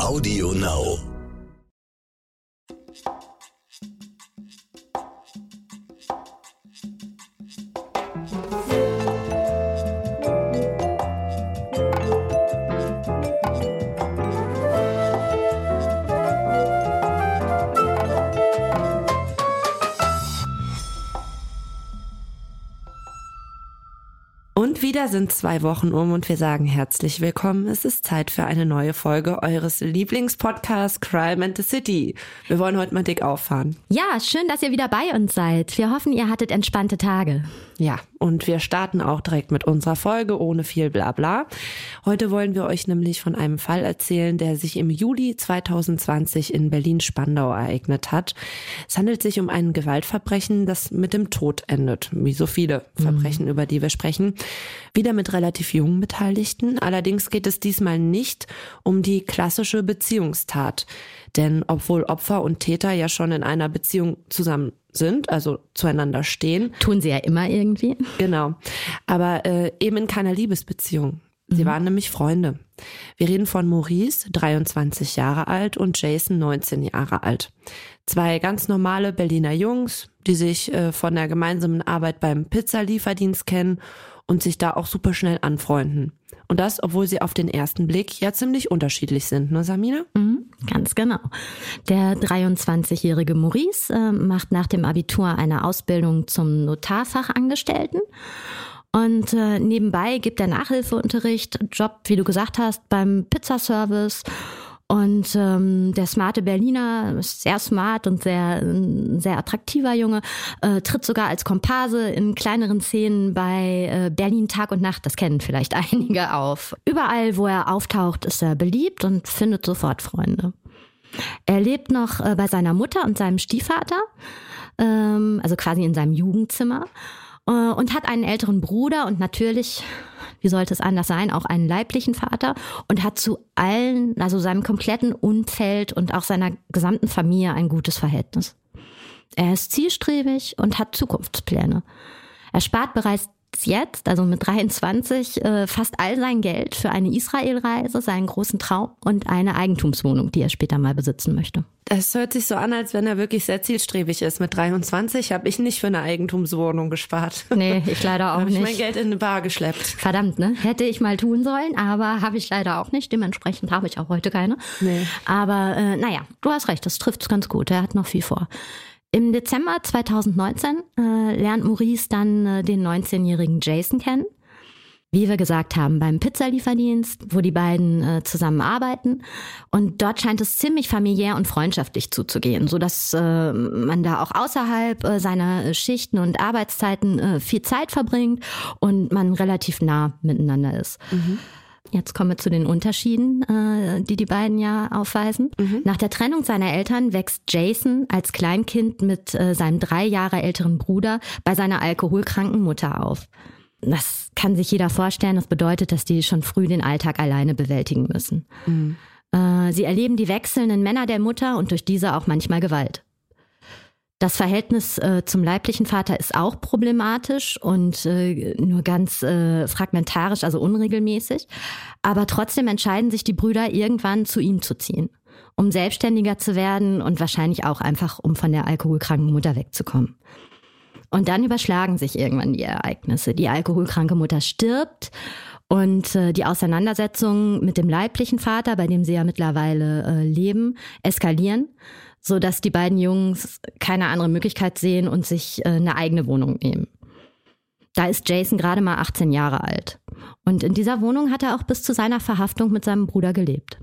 Audio Now. Wieder sind zwei Wochen um und wir sagen herzlich willkommen. Es ist Zeit für eine neue Folge eures Lieblingspodcasts Crime and the City. Wir wollen heute mal dick auffahren. Ja, schön, dass ihr wieder bei uns seid. Wir hoffen, ihr hattet entspannte Tage. Ja, und wir starten auch direkt mit unserer Folge ohne viel Blabla. Heute wollen wir euch nämlich von einem Fall erzählen, der sich im Juli 2020 in Berlin-Spandau ereignet hat. Es handelt sich um ein Gewaltverbrechen, das mit dem Tod endet, wie so viele Verbrechen, über die wir sprechen. Wieder mit relativ jungen Beteiligten. Allerdings geht es diesmal nicht um die klassische Beziehungstat. Denn obwohl Opfer und Täter ja schon in einer Beziehung zusammen sind, also zueinander stehen. Tun sie ja immer irgendwie. Genau. Aber äh, eben in keiner Liebesbeziehung. Sie waren nämlich Freunde. Wir reden von Maurice, 23 Jahre alt, und Jason, 19 Jahre alt. Zwei ganz normale Berliner Jungs, die sich äh, von der gemeinsamen Arbeit beim Pizzalieferdienst kennen und sich da auch super schnell anfreunden. Und das, obwohl sie auf den ersten Blick ja ziemlich unterschiedlich sind, ne Samina? Mhm, ganz genau. Der 23-jährige Maurice äh, macht nach dem Abitur eine Ausbildung zum Notarfachangestellten. Und äh, nebenbei gibt er Nachhilfeunterricht, Job, wie du gesagt hast, beim Pizzaservice. Und ähm, der smarte Berliner, sehr smart und sehr, sehr attraktiver Junge, äh, tritt sogar als Komparse in kleineren Szenen bei äh, Berlin Tag und Nacht, das kennen vielleicht einige auf. Überall, wo er auftaucht, ist er beliebt und findet sofort Freunde. Er lebt noch äh, bei seiner Mutter und seinem Stiefvater, ähm, also quasi in seinem Jugendzimmer äh, und hat einen älteren Bruder und natürlich, wie sollte es anders sein, auch einen leiblichen Vater und hat zu allen, also seinem kompletten Umfeld und auch seiner gesamten Familie ein gutes Verhältnis. Er ist zielstrebig und hat Zukunftspläne. Er spart bereits jetzt, also mit 23, äh, fast all sein Geld für eine Israelreise, seinen großen Traum und eine Eigentumswohnung, die er später mal besitzen möchte. Es hört sich so an, als wenn er wirklich sehr zielstrebig ist. Mit 23 habe ich nicht für eine Eigentumswohnung gespart. Nee, ich leider auch habe ich nicht. mein Geld in eine Bar geschleppt. Verdammt, ne? Hätte ich mal tun sollen, aber habe ich leider auch nicht. Dementsprechend habe ich auch heute keine. Nee. Aber äh, naja, du hast recht, das trifft ganz gut. Er hat noch viel vor. Im Dezember 2019 äh, lernt Maurice dann äh, den 19-jährigen Jason kennen. Wie wir gesagt haben, beim Pizzalieferdienst, wo die beiden äh, zusammen arbeiten. Und dort scheint es ziemlich familiär und freundschaftlich zuzugehen, so dass äh, man da auch außerhalb äh, seiner Schichten und Arbeitszeiten äh, viel Zeit verbringt und man relativ nah miteinander ist. Jetzt kommen wir zu den Unterschieden, äh, die die beiden ja aufweisen. Nach der Trennung seiner Eltern wächst Jason als Kleinkind mit äh, seinem drei Jahre älteren Bruder bei seiner alkoholkranken Mutter auf. Das kann sich jeder vorstellen. Das bedeutet, dass die schon früh den Alltag alleine bewältigen müssen. Äh, sie erleben die wechselnden Männer der Mutter und durch diese auch manchmal Gewalt. Das Verhältnis äh, zum leiblichen Vater ist auch problematisch und äh, nur ganz äh, fragmentarisch, also unregelmäßig. Aber trotzdem entscheiden sich die Brüder irgendwann zu ihm zu ziehen, um selbstständiger zu werden und wahrscheinlich auch einfach, um von der alkoholkranken Mutter wegzukommen. Und dann überschlagen sich irgendwann die Ereignisse. Die alkoholkranke Mutter stirbt und äh, die Auseinandersetzungen mit dem leiblichen Vater, bei dem sie ja mittlerweile äh, leben, eskalieren, so dass die beiden Jungs keine andere Möglichkeit sehen und sich äh, eine eigene Wohnung nehmen. Da ist Jason gerade mal 18 Jahre alt. Und in dieser Wohnung hat er auch bis zu seiner Verhaftung mit seinem Bruder gelebt.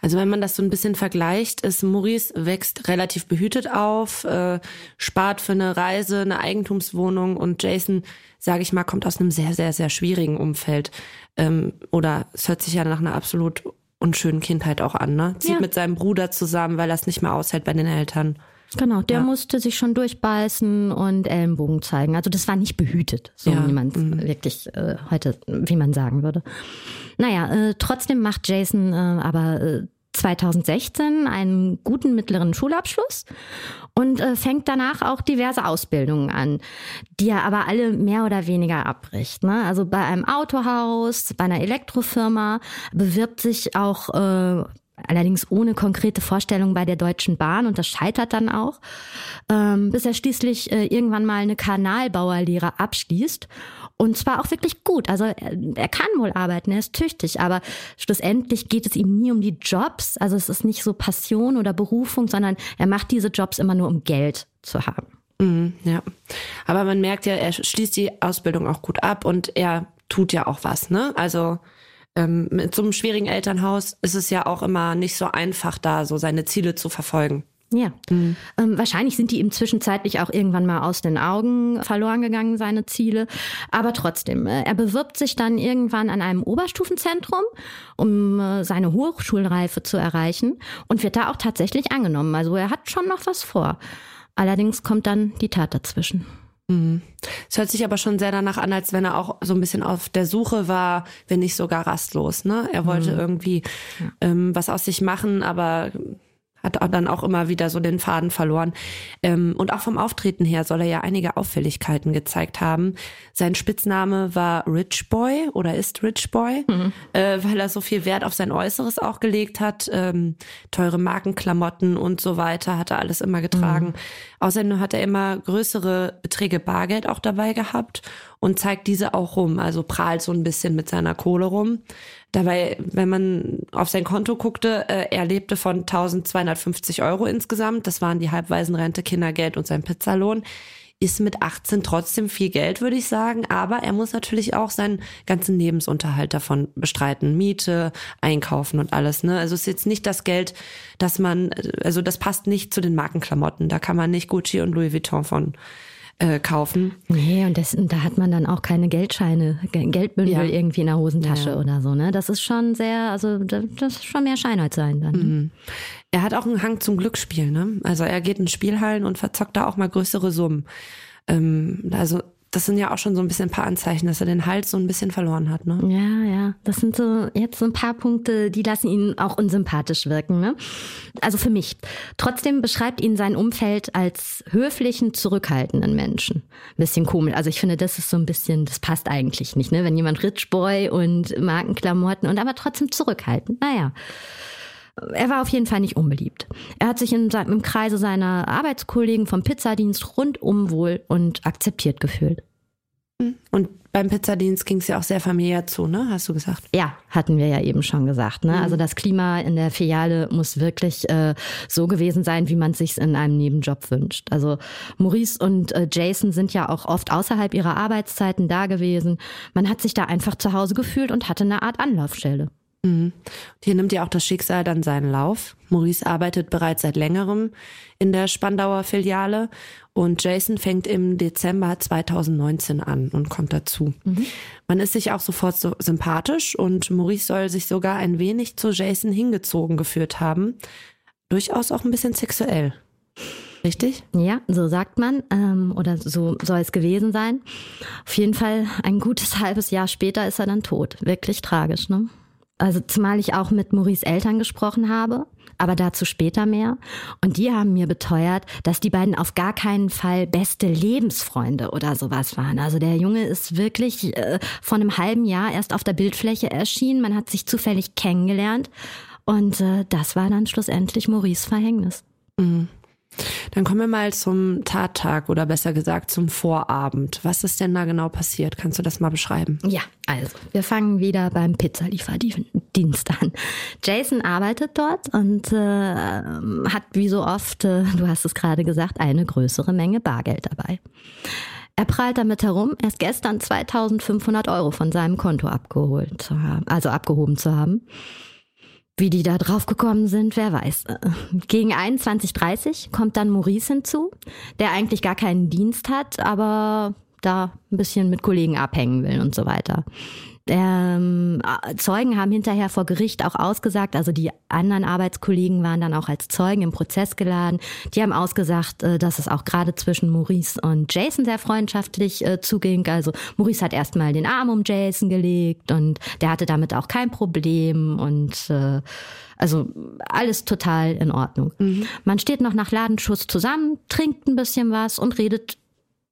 Also wenn man das so ein bisschen vergleicht, ist Maurice wächst relativ behütet auf, äh, spart für eine Reise, eine Eigentumswohnung und Jason, sage ich mal, kommt aus einem sehr, sehr, sehr schwierigen Umfeld. Ähm, oder es hört sich ja nach einer absolut unschönen Kindheit auch an, ne? Zieht Ja. mit seinem Bruder zusammen, weil er es nicht mehr aushält bei den Eltern. Genau, der Ja. musste sich schon durchbeißen und Ellenbogen zeigen. Also das war nicht behütet, so Ja, wie man es wirklich äh, heute, wie man sagen würde. Naja, äh, trotzdem macht Jason äh, aber äh, 2016 einen guten mittleren Schulabschluss und äh, fängt danach auch diverse Ausbildungen an, die er aber alle mehr oder weniger abbricht. Ne? Also bei einem Autohaus, bei einer Elektrofirma bewirbt sich auch äh, allerdings ohne konkrete Vorstellung bei der Deutschen Bahn und das scheitert dann auch, ähm, bis er schließlich äh, irgendwann mal eine Kanalbauerlehre abschließt. Und zwar auch wirklich gut. Also er, er, kann wohl arbeiten, er ist tüchtig, aber schlussendlich geht es ihm nie um die Jobs. Also es ist nicht so Passion oder Berufung, sondern er macht diese Jobs immer nur, um Geld zu haben. Mhm, ja, aber man merkt ja, er schließt die Ausbildung auch gut ab und er tut ja auch was, ne? Also ähm, mit so einem schwierigen Elternhaus ist es ja auch immer nicht so einfach, da so seine Ziele zu verfolgen. Ja, mhm. ähm, wahrscheinlich sind die ihm zwischenzeitlich auch irgendwann mal aus den Augen verloren gegangen, seine Ziele. Aber trotzdem, äh, er bewirbt sich dann irgendwann an einem Oberstufenzentrum, um äh, seine Hochschulreife zu erreichen und wird da auch tatsächlich angenommen. Also er hat schon noch was vor. Allerdings kommt dann die Tat dazwischen. Mhm. Es hört sich aber schon sehr danach an, als wenn er auch so ein bisschen auf der Suche war, wenn nicht sogar rastlos. Ne? Er wollte mhm. irgendwie ja. ähm, was aus sich machen, aber hat dann auch immer wieder so den Faden verloren. Ähm, und auch vom Auftreten her soll er ja einige Auffälligkeiten gezeigt haben. Sein Spitzname war Rich Boy oder ist Rich Boy, mhm. äh, weil er so viel Wert auf sein Äußeres auch gelegt hat. Ähm, teure Markenklamotten und so weiter hat er alles immer getragen. Mhm. Außerdem hat er immer größere Beträge Bargeld auch dabei gehabt und zeigt diese auch rum, also prahlt so ein bisschen mit seiner Kohle rum. Dabei, wenn man auf sein Konto guckte, äh, er lebte von 1250 Euro insgesamt. Das waren die Halbwaisenrente, Kindergeld und sein Pizzalohn. Ist mit 18 trotzdem viel Geld, würde ich sagen. Aber er muss natürlich auch seinen ganzen Lebensunterhalt davon bestreiten. Miete, einkaufen und alles. Ne? Also es ist jetzt nicht das Geld, dass man, also das passt nicht zu den Markenklamotten. Da kann man nicht Gucci und Louis Vuitton von äh, kaufen. Nee, und das, da hat man dann auch keine Geldscheine, Geldbündel ja. irgendwie in der Hosentasche ja. oder so. Ne? Das ist schon sehr, also das ist schon mehr Scheinheit sein dann. Ne? Mhm. Er hat auch einen Hang zum Glücksspiel. Ne? Also er geht in Spielhallen und verzockt da auch mal größere Summen. Ähm, also das sind ja auch schon so ein bisschen ein paar Anzeichen, dass er den Hals so ein bisschen verloren hat, ne? Ja, ja. Das sind so jetzt so ein paar Punkte, die lassen ihn auch unsympathisch wirken, ne? Also für mich. Trotzdem beschreibt ihn sein Umfeld als höflichen, zurückhaltenden Menschen. Bisschen komisch. Also ich finde, das ist so ein bisschen, das passt eigentlich nicht, ne? Wenn jemand Rich Boy und Markenklamotten und aber trotzdem zurückhaltend. Naja. Er war auf jeden Fall nicht unbeliebt. Er hat sich in, im Kreise seiner Arbeitskollegen vom Pizzadienst rundum wohl und akzeptiert gefühlt. Und beim Pizzadienst ging es ja auch sehr familiär zu, ne? Hast du gesagt? Ja, hatten wir ja eben schon gesagt. Ne? Mhm. Also das Klima in der Filiale muss wirklich äh, so gewesen sein, wie man es sich in einem Nebenjob wünscht. Also Maurice und äh, Jason sind ja auch oft außerhalb ihrer Arbeitszeiten da gewesen. Man hat sich da einfach zu Hause gefühlt und hatte eine Art Anlaufstelle. Mhm. Hier nimmt ja auch das Schicksal dann seinen Lauf. Maurice arbeitet bereits seit längerem in der Spandauer Filiale und Jason fängt im Dezember 2019 an und kommt dazu. Mhm. Man ist sich auch sofort so sympathisch und Maurice soll sich sogar ein wenig zu Jason hingezogen geführt haben. Durchaus auch ein bisschen sexuell. Richtig? Ja, so sagt man ähm, oder so soll es gewesen sein. Auf jeden Fall ein gutes halbes Jahr später ist er dann tot. Wirklich tragisch, ne? Also zumal ich auch mit Maurice Eltern gesprochen habe, aber dazu später mehr. Und die haben mir beteuert, dass die beiden auf gar keinen Fall beste Lebensfreunde oder sowas waren. Also der Junge ist wirklich äh, vor einem halben Jahr erst auf der Bildfläche erschienen. Man hat sich zufällig kennengelernt. Und äh, das war dann schlussendlich Maurice Verhängnis. Mhm. Dann kommen wir mal zum Tattag oder besser gesagt zum Vorabend. Was ist denn da genau passiert? Kannst du das mal beschreiben? Ja, also wir fangen wieder beim Pizzalieferdienst an. Jason arbeitet dort und äh, hat wie so oft, äh, du hast es gerade gesagt, eine größere Menge Bargeld dabei. Er prahlt damit herum, erst gestern 2500 Euro von seinem Konto abgeholt zu haben, also abgehoben zu haben. Wie die da drauf gekommen sind, wer weiß. Gegen 21.30 kommt dann Maurice hinzu, der eigentlich gar keinen Dienst hat, aber da ein bisschen mit Kollegen abhängen will und so weiter. Ähm, Zeugen haben hinterher vor Gericht auch ausgesagt, also die anderen Arbeitskollegen waren dann auch als Zeugen im Prozess geladen. Die haben ausgesagt, äh, dass es auch gerade zwischen Maurice und Jason sehr freundschaftlich äh, zuging. Also Maurice hat erstmal den Arm um Jason gelegt und der hatte damit auch kein Problem und äh, also alles total in Ordnung. Mhm. Man steht noch nach Ladenschuss zusammen, trinkt ein bisschen was und redet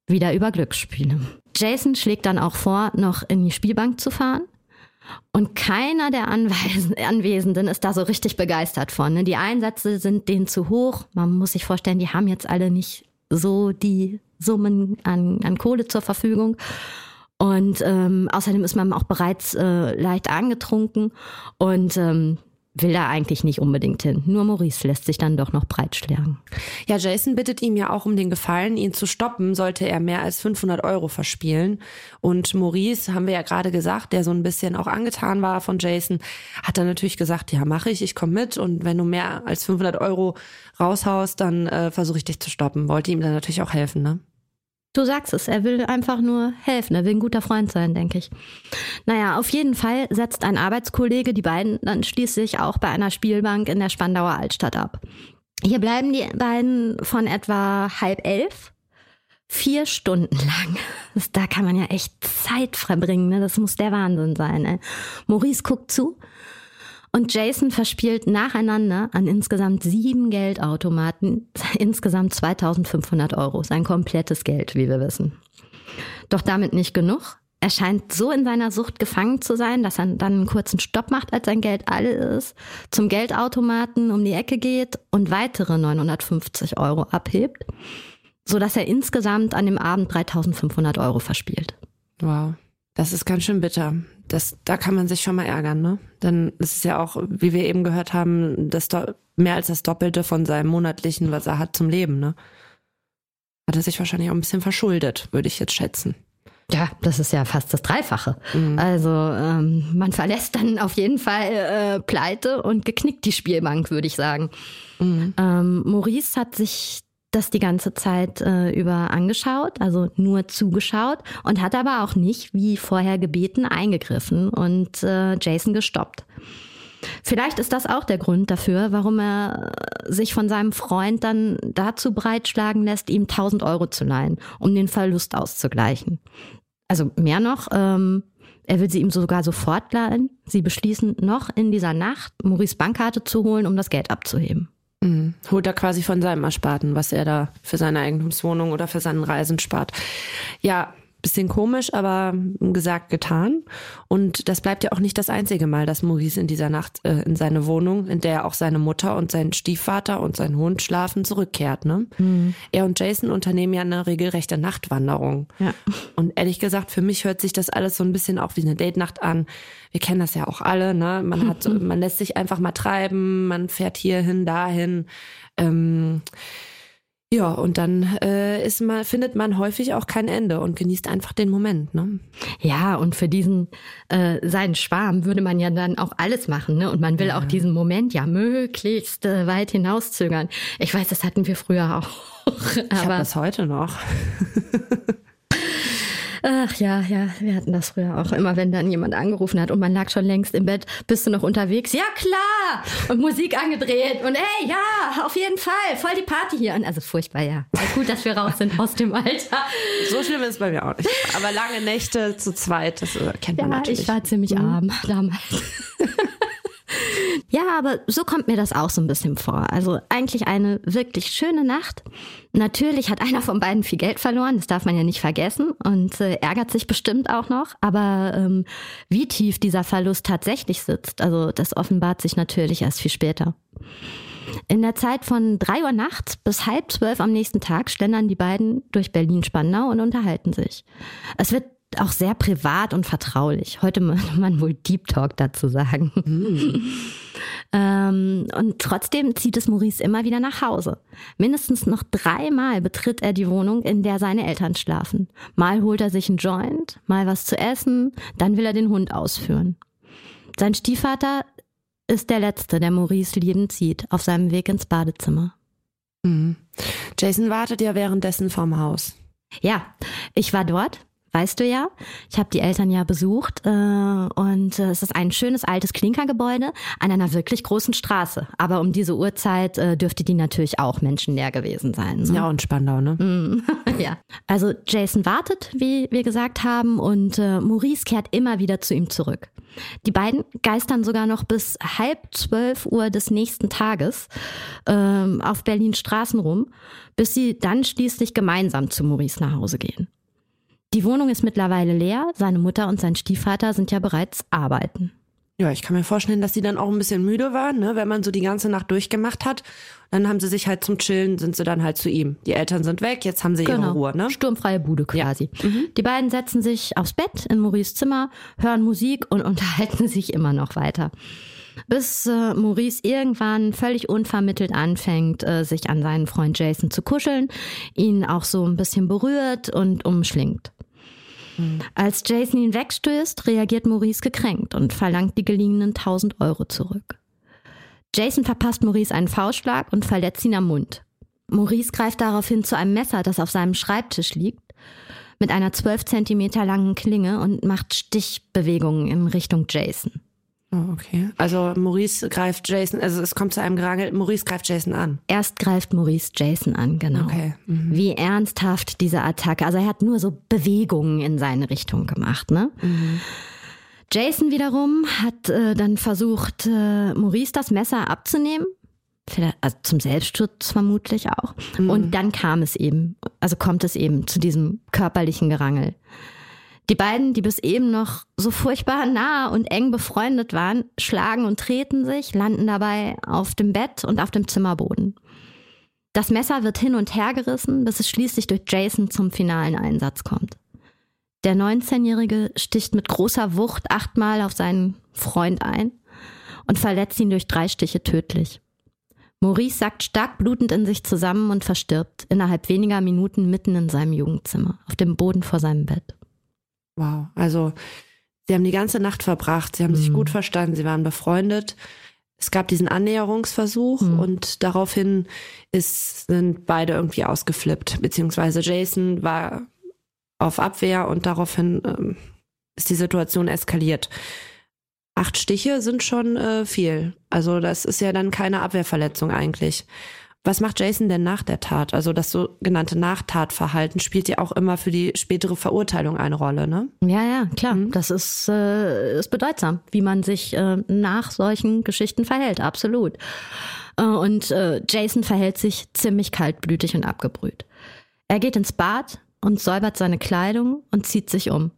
wieder über Glücksspiele. Jason schlägt dann auch vor, noch in die Spielbank zu fahren. Und keiner der Anwesenden ist da so richtig begeistert von. Ne? Die Einsätze sind denen zu hoch. Man muss sich vorstellen, die haben jetzt alle nicht so die Summen an, an Kohle zur Verfügung. Und ähm, außerdem ist man auch bereits äh, leicht angetrunken und ähm, will da eigentlich nicht unbedingt hin. Nur Maurice lässt sich dann doch noch breitschlagen. Ja, Jason bittet ihm ja auch um den Gefallen, ihn zu stoppen, sollte er mehr als 500 Euro verspielen. Und Maurice, haben wir ja gerade gesagt, der so ein bisschen auch angetan war von Jason, hat dann natürlich gesagt, ja, mache ich, ich komme mit. Und wenn du mehr als 500 Euro raushaust, dann äh, versuche ich dich zu stoppen. Wollte ihm dann natürlich auch helfen, ne? Du sagst es, er will einfach nur helfen, er will ein guter Freund sein, denke ich. Naja, auf jeden Fall setzt ein Arbeitskollege die beiden dann schließlich auch bei einer Spielbank in der Spandauer Altstadt ab. Hier bleiben die beiden von etwa halb elf vier Stunden lang. Da kann man ja echt Zeit verbringen, ne? Das muss der Wahnsinn sein. Ey. Maurice guckt zu und Jason verspielt nacheinander an insgesamt sieben Geldautomaten insgesamt 2500 Euro. Sein komplettes Geld, wie wir wissen. Doch damit nicht genug. Er scheint so in seiner Sucht gefangen zu sein, dass er dann einen kurzen Stopp macht, als sein Geld alle ist, zum Geldautomaten um die Ecke geht und weitere 950 Euro abhebt, so dass er insgesamt an dem Abend 3500 Euro verspielt. Wow. Das ist ganz schön bitter. Das, da kann man sich schon mal ärgern, ne? Denn es ist ja auch, wie wir eben gehört haben, das mehr als das Doppelte von seinem monatlichen, was er hat zum Leben, ne? Hat er sich wahrscheinlich auch ein bisschen verschuldet, würde ich jetzt schätzen. Ja, das ist ja fast das Dreifache. Mhm. Also ähm, man verlässt dann auf jeden Fall äh, pleite und geknickt die Spielbank, würde ich sagen. Mhm. Ähm, Maurice hat sich das die ganze Zeit äh, über angeschaut, also nur zugeschaut und hat aber auch nicht, wie vorher gebeten, eingegriffen und äh, Jason gestoppt. Vielleicht ist das auch der Grund dafür, warum er sich von seinem Freund dann dazu breitschlagen lässt, ihm 1000 Euro zu leihen, um den Verlust auszugleichen. Also mehr noch, ähm, er will sie ihm sogar sofort leihen. Sie beschließen noch in dieser Nacht, Maurice Bankkarte zu holen, um das Geld abzuheben. Mhm. Holt er quasi von seinem Ersparten, was er da für seine Eigentumswohnung oder für seinen Reisen spart. Ja, Bisschen komisch, aber gesagt, getan. Und das bleibt ja auch nicht das einzige Mal, dass Maurice in dieser Nacht äh, in seine Wohnung, in der auch seine Mutter und sein Stiefvater und sein Hund schlafen, zurückkehrt. Ne? Mhm. Er und Jason unternehmen ja eine regelrechte Nachtwanderung. Ja. Und ehrlich gesagt, für mich hört sich das alles so ein bisschen auch wie eine Date-Nacht an. Wir kennen das ja auch alle. Ne? Man hat, man lässt sich einfach mal treiben, man fährt hierhin, dahin. Ähm, ja, und dann äh, ist mal, findet man häufig auch kein Ende und genießt einfach den Moment. Ne? Ja, und für diesen äh, seinen Schwarm würde man ja dann auch alles machen, ne? Und man will ja. auch diesen Moment ja möglichst äh, weit hinauszögern. Ich weiß, das hatten wir früher auch. ich habe das heute noch. Ach ja, ja, wir hatten das früher auch immer, wenn dann jemand angerufen hat und man lag schon längst im Bett, bist du noch unterwegs? Ja, klar! Und Musik angedreht und ey, ja, auf jeden Fall, voll die Party hier. Und also furchtbar, ja. Gut, dass wir raus sind aus dem Alter. So schlimm ist es bei mir auch nicht. Aber lange Nächte zu zweit, das äh, kennt man ja, natürlich. Ich war ziemlich mhm. arm damals. Ja, aber so kommt mir das auch so ein bisschen vor. Also eigentlich eine wirklich schöne Nacht. Natürlich hat einer von beiden viel Geld verloren, das darf man ja nicht vergessen und äh, ärgert sich bestimmt auch noch. Aber ähm, wie tief dieser Verlust tatsächlich sitzt, also das offenbart sich natürlich erst viel später. In der Zeit von drei Uhr nachts bis halb zwölf am nächsten Tag schlendern die beiden durch Berlin-Spandau und unterhalten sich. Es wird auch sehr privat und vertraulich. Heute würde man wohl Deep Talk dazu sagen. Ähm, und trotzdem zieht es Maurice immer wieder nach Hause. Mindestens noch dreimal betritt er die Wohnung, in der seine Eltern schlafen. Mal holt er sich einen Joint, mal was zu essen, dann will er den Hund ausführen. Sein Stiefvater ist der Letzte, der Maurice liebend sieht, auf seinem Weg ins Badezimmer. Mhm. Jason wartet ja währenddessen vorm Haus. Ja, ich war dort weißt du ja. Ich habe die Eltern ja besucht äh, und äh, es ist ein schönes altes Klinkergebäude an einer wirklich großen Straße. Aber um diese Uhrzeit äh, dürfte die natürlich auch menschenleer gewesen sein. Ne? Ja, und Spandau, ne? Mm, ja. Also Jason wartet, wie wir gesagt haben, und äh, Maurice kehrt immer wieder zu ihm zurück. Die beiden geistern sogar noch bis halb zwölf Uhr des nächsten Tages ähm, auf Berlin Straßen rum, bis sie dann schließlich gemeinsam zu Maurice nach Hause gehen. Die Wohnung ist mittlerweile leer. Seine Mutter und sein Stiefvater sind ja bereits arbeiten. Ja, ich kann mir vorstellen, dass sie dann auch ein bisschen müde waren, ne, wenn man so die ganze Nacht durchgemacht hat. Dann haben sie sich halt zum Chillen, sind sie dann halt zu ihm. Die Eltern sind weg, jetzt haben sie Genau. ihre Ruhe, ne? Sturmfreie Bude quasi. Die beiden setzen sich aufs Bett in Maurice Zimmer, hören Musik und unterhalten sich immer noch weiter. Bis äh, Maurice irgendwann völlig unvermittelt anfängt, äh, sich an seinen Freund Jason zu kuscheln, ihn auch so ein bisschen berührt und umschlingt. Als Jason ihn wegstößt, reagiert Maurice gekränkt und verlangt die geliehenen 1000 Euro zurück. Jason verpasst Maurice einen Faustschlag und verletzt ihn am Mund. Maurice greift daraufhin zu einem Messer, das auf seinem Schreibtisch liegt, mit einer 12 Zentimeter langen Klinge und macht Stichbewegungen in Richtung Jason. Oh, okay. Also Maurice greift Jason, also es kommt zu einem Gerangel, Maurice greift Jason an. Erst greift Maurice Jason an, genau. Okay. Mhm. Wie ernsthaft diese Attacke. Also er hat nur so Bewegungen in seine Richtung gemacht, ne? Jason wiederum hat äh, dann versucht, äh, Maurice das Messer abzunehmen. Vielleicht, also zum Selbstschutz vermutlich auch. Und dann kam es eben, also kommt es eben zu diesem körperlichen Gerangel. Die beiden, die bis eben noch so furchtbar nah und eng befreundet waren, schlagen und treten sich, landen dabei auf dem Bett und auf dem Zimmerboden. Das Messer wird hin und her gerissen, bis es schließlich durch Jason zum finalen Einsatz kommt. Der 19-Jährige sticht mit großer Wucht achtmal auf seinen Freund ein und verletzt ihn durch drei Stiche tödlich. Maurice sackt stark blutend in sich zusammen und verstirbt innerhalb weniger Minuten mitten in seinem Jugendzimmer, auf dem Boden vor seinem Bett. Wow. Also sie haben die ganze Nacht verbracht, sie haben sich Mhm. gut verstanden, sie waren befreundet. Es gab diesen Annäherungsversuch Mhm. und daraufhin ist, sind beide irgendwie ausgeflippt, beziehungsweise Jason war auf Abwehr und daraufhin ähm, ist die Situation eskaliert. Acht Stiche sind schon äh, viel. Also das ist ja dann keine Abwehrverletzung eigentlich. Was macht Jason denn nach der Tat? Also das sogenannte Nachtatverhalten spielt ja auch immer für die spätere Verurteilung eine Rolle, ne? Ja, ja, klar. Das ist, äh, ist bedeutsam, wie man sich äh, nach solchen Geschichten verhält, absolut. Äh, und äh, Jason verhält sich ziemlich kaltblütig und abgebrüht. Er geht ins Bad und säubert seine Kleidung und zieht sich um.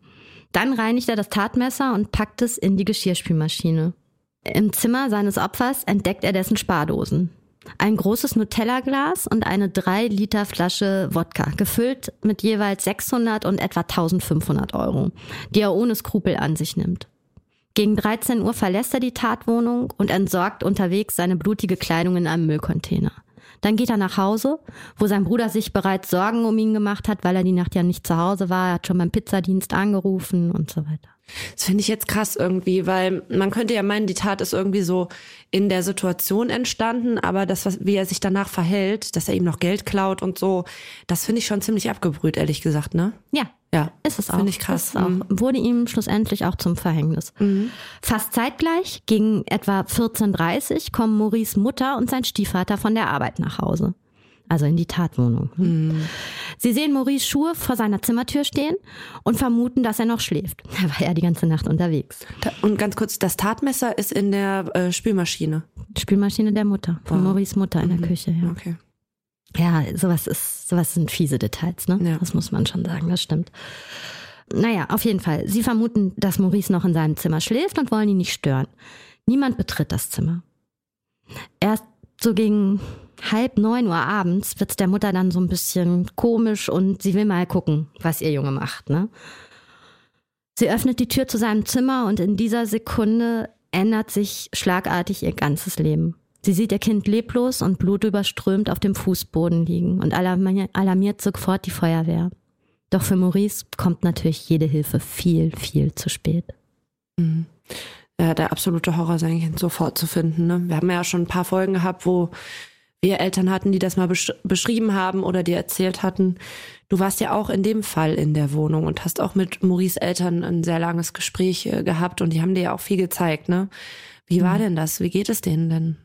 Dann reinigt er das Tatmesser und packt es in die Geschirrspülmaschine. Im Zimmer seines Opfers entdeckt er dessen Spardosen. Ein großes Nutella-Glas und eine 3 Liter Flasche Wodka, gefüllt mit jeweils 600 und etwa 1500 Euro, die er ohne Skrupel an sich nimmt. Gegen 13 Uhr verlässt er die Tatwohnung und entsorgt unterwegs seine blutige Kleidung in einem Müllcontainer. Dann geht er nach Hause, wo sein Bruder sich bereits Sorgen um ihn gemacht hat, weil er die Nacht ja nicht zu Hause war. Er hat schon beim Pizzadienst angerufen und so weiter. Das finde ich jetzt krass irgendwie, weil man könnte ja meinen, die Tat ist irgendwie so in der Situation entstanden, aber das, was, wie er sich danach verhält, dass er ihm noch Geld klaut und so, das finde ich schon ziemlich abgebrüht, ehrlich gesagt, ne? Ja, Ja. Ist es auch. Finde ich krass. Ist auch. Mhm. Wurde ihm schlussendlich auch zum Verhängnis. Fast zeitgleich, gegen etwa 14.30 Uhr, kommen Maurice Mutter und sein Stiefvater von der Arbeit nach Hause. Also in die Tatwohnung. Sie sehen Maurice Schuhe vor seiner Zimmertür stehen und vermuten, dass er noch schläft. Er war ja die ganze Nacht unterwegs. Da, und ganz kurz, das Tatmesser ist in der äh, Spülmaschine. Spülmaschine der Mutter, von Wow. Maurice Mutter in der Küche. Ja. Okay. Ja, sowas ist, sowas sind fiese Details, ne? Ja. Das muss man schon sagen, das stimmt. Naja, auf jeden Fall. Sie vermuten, dass Maurice noch in seinem Zimmer schläft und wollen ihn nicht stören. Niemand betritt das Zimmer. Erst so gegen halb neun Uhr abends wird's der Mutter dann so ein bisschen komisch und sie will mal gucken, was ihr Junge macht, ne? Sie öffnet die Tür zu seinem Zimmer und in dieser Sekunde ändert sich schlagartig ihr ganzes Leben. Sie sieht ihr Kind leblos und blutüberströmt auf dem Fußboden liegen und alarmi- alarmiert sofort die Feuerwehr. Doch für Maurice kommt natürlich jede Hilfe viel, viel zu spät. Ja, der absolute Horror, sein Kind sofort zu finden. Ne? Wir haben ja schon ein paar Folgen gehabt, wo wir Eltern hatten, die das mal besch beschrieben haben oder dir erzählt hatten. Du warst ja auch in dem Fall in der Wohnung und hast auch mit Maurice Eltern ein sehr langes Gespräch äh, gehabt und die haben dir ja auch viel gezeigt, ne? Wie war denn das? Wie geht es denen denn?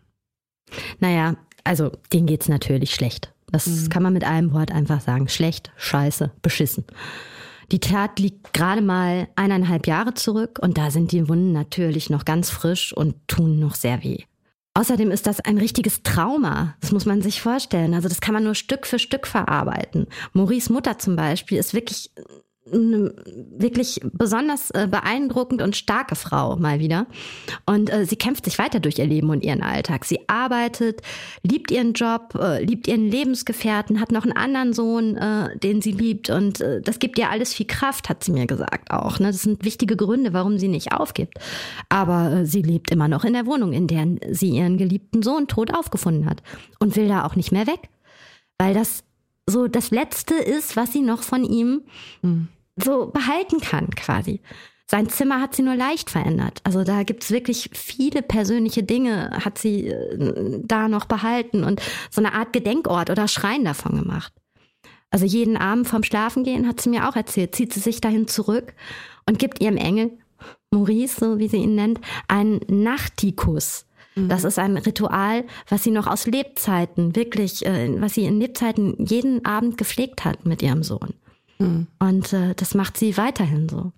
Naja, also denen geht's natürlich schlecht. Das kann man mit einem Wort einfach sagen. Schlecht, scheiße, beschissen. Die Tat liegt gerade mal eineinhalb Jahre zurück und da sind die Wunden natürlich noch ganz frisch und tun noch sehr weh. Außerdem ist das ein richtiges Trauma. Das muss man sich vorstellen. Also das kann man nur Stück für Stück verarbeiten. Maurice Mutter zum Beispiel ist wirklich eine wirklich besonders äh, beeindruckend und starke Frau mal wieder. Und äh, sie kämpft sich weiter durch ihr Leben und ihren Alltag. Sie arbeitet, liebt ihren Job, äh, liebt ihren Lebensgefährten, hat noch einen anderen Sohn, äh, den sie liebt. Und äh, das gibt ihr alles viel Kraft, hat sie mir gesagt auch. Ne? Das sind wichtige Gründe, warum sie nicht aufgibt. Aber sie lebt immer noch in der Wohnung, in der sie ihren geliebten Sohn tot aufgefunden hat. Und will da auch nicht mehr weg. Weil das so das Letzte ist, was sie noch von ihm mhm. so behalten kann, quasi. Sein Zimmer hat sie nur leicht verändert. Also da gibt es wirklich viele persönliche Dinge, hat sie äh, da noch behalten und so eine Art Gedenkort oder Schrein davon gemacht. Also jeden Abend vorm Schlafengehen hat sie mir auch erzählt, zieht sie sich dahin zurück und gibt ihrem Engel, Maurice, so wie sie ihn nennt, einen Nachtikus. Das mhm. ist ein Ritual, was sie noch aus Lebzeiten, wirklich, äh, was sie in Lebzeiten jeden Abend gepflegt hat mit ihrem Sohn. Mhm. Und äh, das macht sie weiterhin so.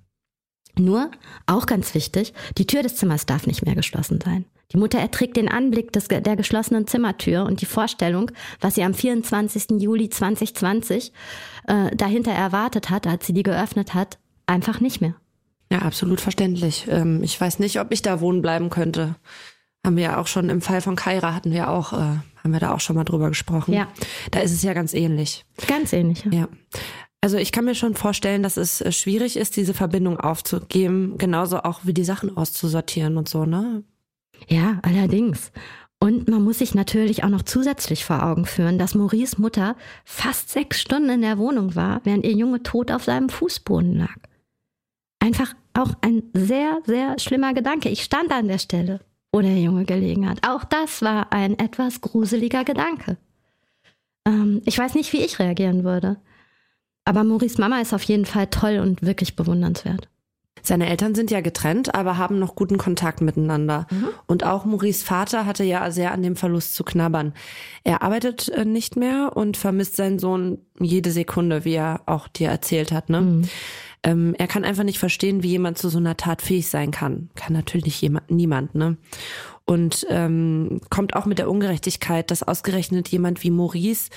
Nur, auch ganz wichtig, die Tür des Zimmers darf nicht mehr geschlossen sein. Die Mutter erträgt den Anblick des, der geschlossenen Zimmertür und die Vorstellung, was sie am 24. Juli 2020 äh, dahinter erwartet hat, als sie die geöffnet hat, einfach nicht mehr. Ja, absolut verständlich. Ähm, ich weiß nicht, ob ich da wohnen bleiben könnte. Haben wir ja auch schon im Fall von Kaira hatten wir auch, äh, haben wir da auch schon mal drüber gesprochen. Ja. Da ist es ja ganz ähnlich. Ganz ähnlich. Ja. ja. Also ich kann mir schon vorstellen, dass es äh, schwierig ist, diese Verbindung aufzugeben, genauso auch wie die Sachen auszusortieren und so, ne? Ja, allerdings. Und man muss sich natürlich auch noch zusätzlich vor Augen führen, dass Maurice Mutter fast sechs Stunden in der Wohnung war, während ihr Junge tot auf seinem Fußboden lag. Einfach auch ein sehr, sehr schlimmer Gedanke. Ich stand an der Stelle wo der Junge gelegen hat. Auch das war ein etwas gruseliger Gedanke. Ähm, ich weiß nicht, wie ich reagieren würde. Aber Maurice Mama ist auf jeden Fall toll und wirklich bewundernswert. Seine Eltern sind ja getrennt, aber haben noch guten Kontakt miteinander. Mhm. Und auch Maurice Vater hatte ja sehr an dem Verlust zu knabbern. Er arbeitet äh, nicht mehr und vermisst seinen Sohn jede Sekunde, wie er auch dir erzählt hat. Ne? Mhm. Ähm, er kann einfach nicht verstehen, wie jemand zu so einer Tat fähig sein kann. Kann natürlich jemand, niemand, ne? Und ähm, kommt auch mit der Ungerechtigkeit, dass ausgerechnet jemand wie Maurice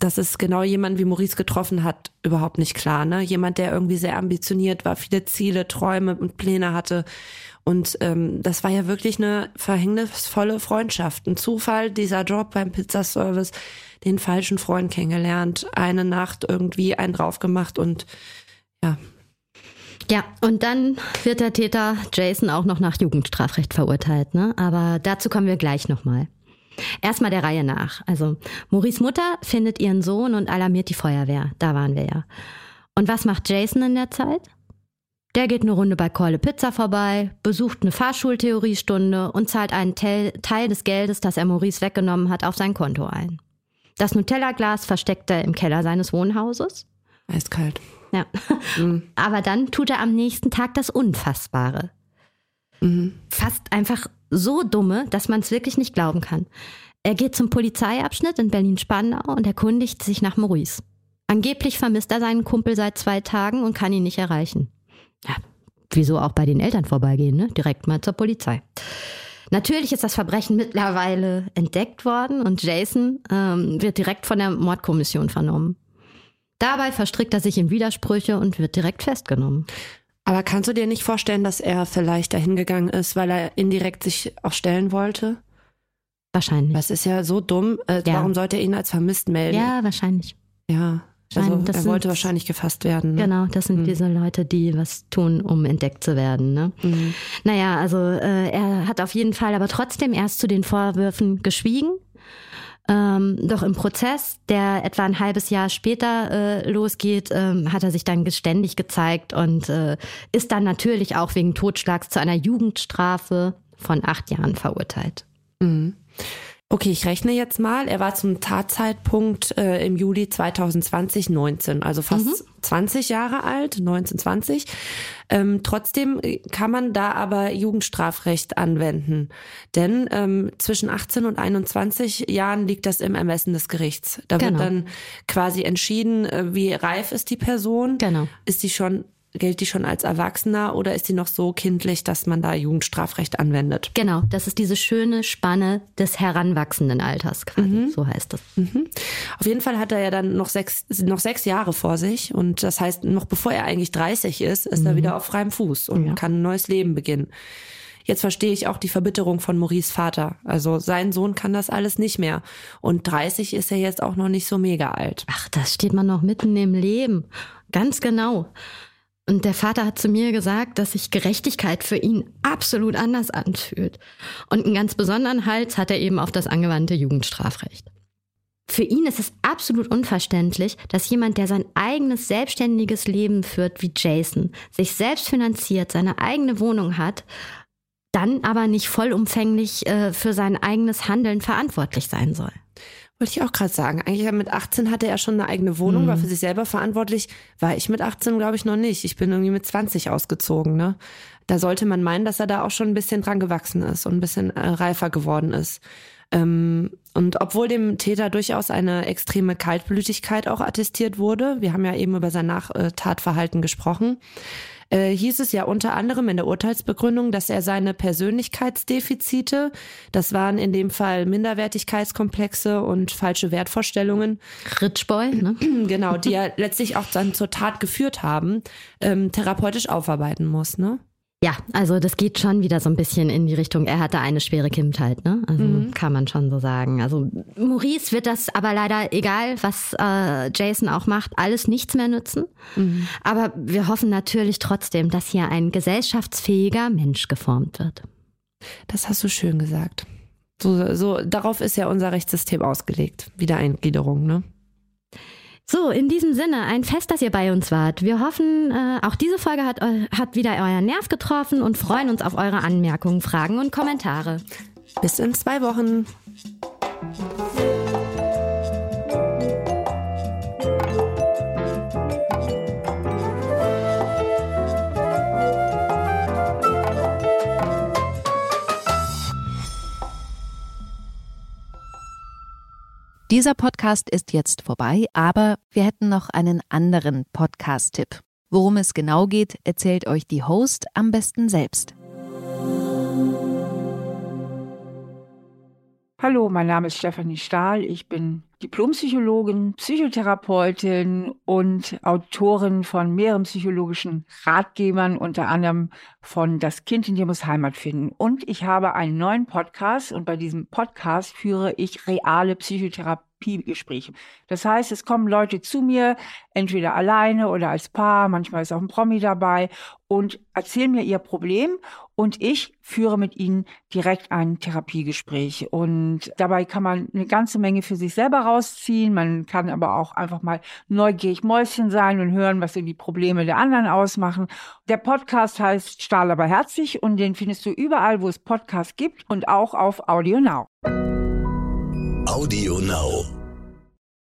dass es genau jemand wie Maurice getroffen hat, überhaupt nicht klar. Ne? Jemand, der irgendwie sehr ambitioniert war, viele Ziele, Träume und Pläne hatte. Und ähm, das war ja wirklich eine verhängnisvolle Freundschaft. Ein Zufall, dieser Job beim Pizzaservice, den falschen Freund kennengelernt, eine Nacht irgendwie einen drauf gemacht und ja. Ja, und dann wird der Täter Jason auch noch nach Jugendstrafrecht verurteilt, ne? Aber dazu kommen wir gleich nochmal. Erstmal der Reihe nach. Also, Maurice Mutter findet ihren Sohn und alarmiert die Feuerwehr. Da waren wir ja. Und was macht Jason in der Zeit? Der geht eine Runde bei Korle Pizza vorbei, besucht eine Fahrschultheoriestunde und zahlt einen Teil des Geldes, das er Maurice weggenommen hat, auf sein Konto ein. Das Nutella-Glas versteckt er im Keller seines Wohnhauses. Eiskalt. Ja. Mhm. Aber dann tut er am nächsten Tag das Unfassbare. Mhm. Fast einfach so dumme, dass man es wirklich nicht glauben kann. Er geht zum Polizeiabschnitt in Berlin-Spandau und erkundigt sich nach Maurice. Angeblich vermisst er seinen Kumpel seit zwei Tagen und kann ihn nicht erreichen. Ja, wieso auch bei den Eltern vorbeigehen, ne? Direkt mal zur Polizei. Natürlich ist das Verbrechen mittlerweile entdeckt worden und Jason ähm, wird direkt von der Mordkommission vernommen. Dabei verstrickt er sich in Widersprüche und wird direkt festgenommen. Aber kannst du dir nicht vorstellen, dass er vielleicht dahin gegangen ist, weil er indirekt sich auch stellen wollte? Wahrscheinlich. Das ist ja so dumm. Äh, ja. Warum sollte er ihn als vermisst melden? Ja, wahrscheinlich. Ja. Also er wollte wahrscheinlich gefasst werden. Ne? Genau, das sind mhm. diese Leute, die was tun, um entdeckt zu werden. Ne? Mhm. Naja, also äh, er hat auf jeden Fall aber trotzdem erst zu den Vorwürfen geschwiegen ähm, doch im Prozess, der etwa ein halbes Jahr später äh, losgeht, ähm, hat er sich dann geständig gezeigt und äh, ist dann natürlich auch wegen Totschlags zu einer Jugendstrafe von acht Jahren verurteilt. Mhm. Okay, ich rechne jetzt mal. Er war zum Tatzeitpunkt äh, im Juli 2020 19, also fast mhm. 20 Jahre alt, 1920. Ähm, trotzdem äh, kann man da aber Jugendstrafrecht anwenden, denn ähm, zwischen 18 und 21 Jahren liegt das im Ermessen des Gerichts. Da genau. wird dann quasi entschieden, äh, wie reif ist die Person. Genau. Ist die schon gilt die schon als Erwachsener oder ist die noch so kindlich, dass man da Jugendstrafrecht anwendet? Genau, das ist diese schöne Spanne des heranwachsenden Alters quasi, mhm. so heißt das. Mhm. Auf jeden Fall hat er ja dann noch sechs, noch sechs Jahre vor sich und das heißt, noch bevor er eigentlich 30 ist, ist mhm. er wieder auf freiem Fuß und ja. kann ein neues Leben beginnen. Jetzt verstehe ich auch die Verbitterung von Maurice Vater. Also sein Sohn kann das alles nicht mehr. Und 30 ist er jetzt auch noch nicht so mega alt. Ach, das steht man noch mitten im Leben. Ganz genau. Und der Vater hat zu mir gesagt, dass sich Gerechtigkeit für ihn absolut anders anfühlt. Und einen ganz besonderen Hals hat er eben auf das angewandte Jugendstrafrecht. Für ihn ist es absolut unverständlich, dass jemand, der sein eigenes selbstständiges Leben führt wie Jason, sich selbst finanziert, seine eigene Wohnung hat dann aber nicht vollumfänglich äh, für sein eigenes Handeln verantwortlich sein soll. Wollte ich auch gerade sagen. Eigentlich mit 18 hatte er schon eine eigene Wohnung, mhm. war für sich selber verantwortlich. War ich mit 18, glaube ich, noch nicht. Ich bin irgendwie mit 20 ausgezogen. Ne? Da sollte man meinen, dass er da auch schon ein bisschen dran gewachsen ist und ein bisschen äh, reifer geworden ist. Ähm, und obwohl dem Täter durchaus eine extreme Kaltblütigkeit auch attestiert wurde, wir haben ja eben über sein Nachtatverhalten gesprochen, äh, hieß es ja unter anderem in der Urteilsbegründung, dass er seine Persönlichkeitsdefizite, das waren in dem Fall Minderwertigkeitskomplexe und falsche Wertvorstellungen. Ritschboy, ne? Genau, die ja letztlich auch dann zur Tat geführt haben, ähm, therapeutisch aufarbeiten muss, ne? Ja, also das geht schon wieder so ein bisschen in die Richtung, er hatte eine schwere Kindheit, ne? Also mhm. kann man schon so sagen. Also Maurice wird das aber leider, egal was äh, Jason auch macht, alles nichts mehr nützen. Mhm. Aber wir hoffen natürlich trotzdem, dass hier ein gesellschaftsfähiger Mensch geformt wird. Das hast du schön gesagt. So, so, darauf ist ja unser Rechtssystem ausgelegt. Wiedereingliederung, ne? So, in diesem Sinne, ein Fest, dass ihr bei uns wart. Wir hoffen, äh, auch diese Folge hat, hat wieder euren Nerv getroffen und freuen uns auf eure Anmerkungen, Fragen und Kommentare. Bis in zwei Wochen. Dieser Podcast ist jetzt vorbei, aber wir hätten noch einen anderen Podcast-Tipp. Worum es genau geht, erzählt euch die Host am besten selbst. Hallo, mein Name ist Stefanie Stahl. Ich bin Diplompsychologin, Psychotherapeutin und Autorin von mehreren psychologischen Ratgebern, unter anderem von Das Kind in dir muss Heimat finden. Und ich habe einen neuen Podcast und bei diesem Podcast führe ich reale Psychotherapie Therapiegespräche. Das heißt, es kommen Leute zu mir, entweder alleine oder als Paar, manchmal ist auch ein Promi dabei und erzählen mir ihr Problem und ich führe mit ihnen direkt ein Therapiegespräch. Und dabei kann man eine ganze Menge für sich selber rausziehen. Man kann aber auch einfach mal neugierig Mäuschen sein und hören, was die Probleme der anderen ausmachen. Der Podcast heißt Stahl aber herzlich und den findest du überall, wo es Podcasts gibt und auch auf Audio Now. Audio Now.